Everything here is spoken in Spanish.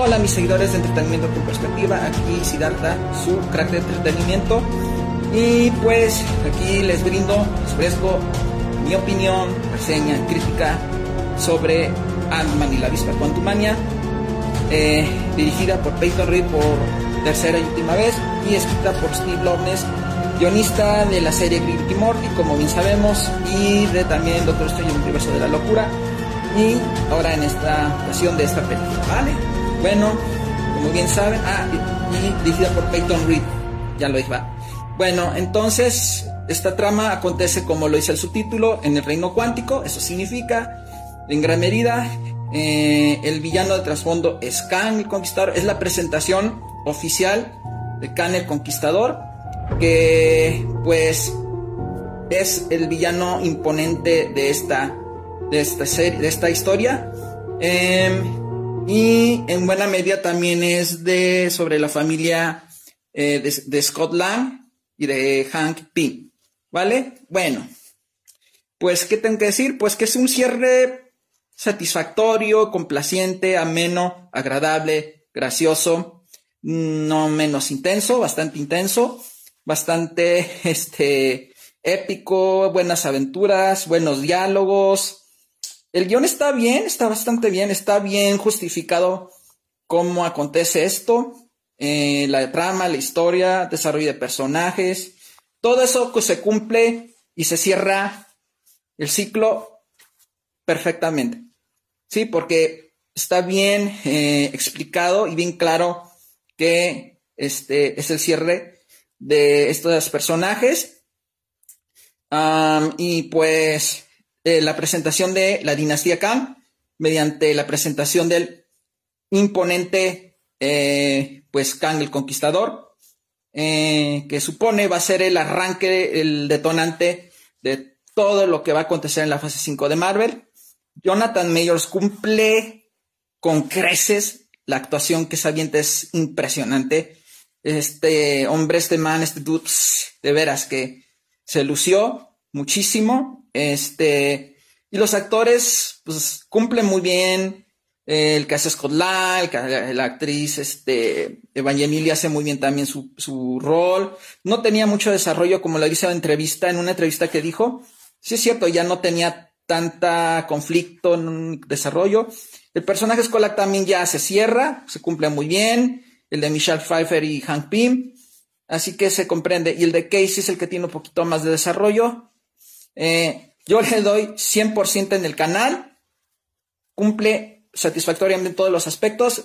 Hola mis seguidores de Entretenimiento con Perspectiva, aquí Siddhartha, su crack de entretenimiento. Y pues aquí les brindo, les ofrezco mi opinión, reseña, crítica sobre Ant-Man y la Avispa Quantumania, eh, dirigida por Peyton Reed por tercera y última vez y escrita por Steve Loveness, guionista de la serie Rick y Morty, como bien sabemos, y de también Doctor Strange Universo de la Locura, y ahora en esta ocasión de esta película, ¿vale? Bueno, como bien saben, ah, y, dirigida por Peyton Reed, ya lo dije, va. Bueno, entonces esta trama acontece como lo dice el subtítulo, en el reino cuántico, eso significa, en gran medida, eh, el villano de trasfondo es Khan el Conquistador, es la presentación oficial de Khan el Conquistador, que pues es el villano imponente de esta, de esta serie, de esta historia. Em, y en buena medida también es de sobre la familia eh, de, de Scott Lang y de Hank Pym. ¿Vale? Bueno, pues, ¿qué tengo que decir? Pues que es un cierre satisfactorio, complaciente, ameno, agradable, gracioso, no menos intenso, bastante intenso, bastante, este, épico, buenas aventuras, buenos diálogos. El guion está bien, está bastante bien, está bien justificado cómo acontece esto. Eh, la trama, la historia, desarrollo de personajes, todo eso que se cumple y se cierra el ciclo perfectamente. Sí, porque está bien eh, explicado y bien claro que este es el cierre de estos personajes. y pues eh, la presentación de la dinastía Khan mediante la presentación del imponente eh, pues Kang el Conquistador, eh, que supone va a ser el arranque, el detonante de todo lo que va a acontecer en la fase 5 de Marvel. Jonathan Mayors cumple con creces la actuación que se es impresionante. Este hombre, este man, este dude, de veras que se lució muchísimo. Este, y los actores, pues, cumplen muy bien el que hace Scott Lang, la actriz este, Evangelilia hace muy bien también su, su, rol. No tenía mucho desarrollo, como lo dice en entrevista, en una entrevista que dijo. Sí es cierto, ya no tenía tanta conflicto en desarrollo. El personaje Scott también ya se cierra, se cumple muy bien. El de Michelle Pfeiffer y Hank Pym. Así que se comprende. Y el de Casey es el que tiene un poquito más de desarrollo. Eh, yo le doy 100% en el canal. Cumple satisfactoriamente en todos los aspectos.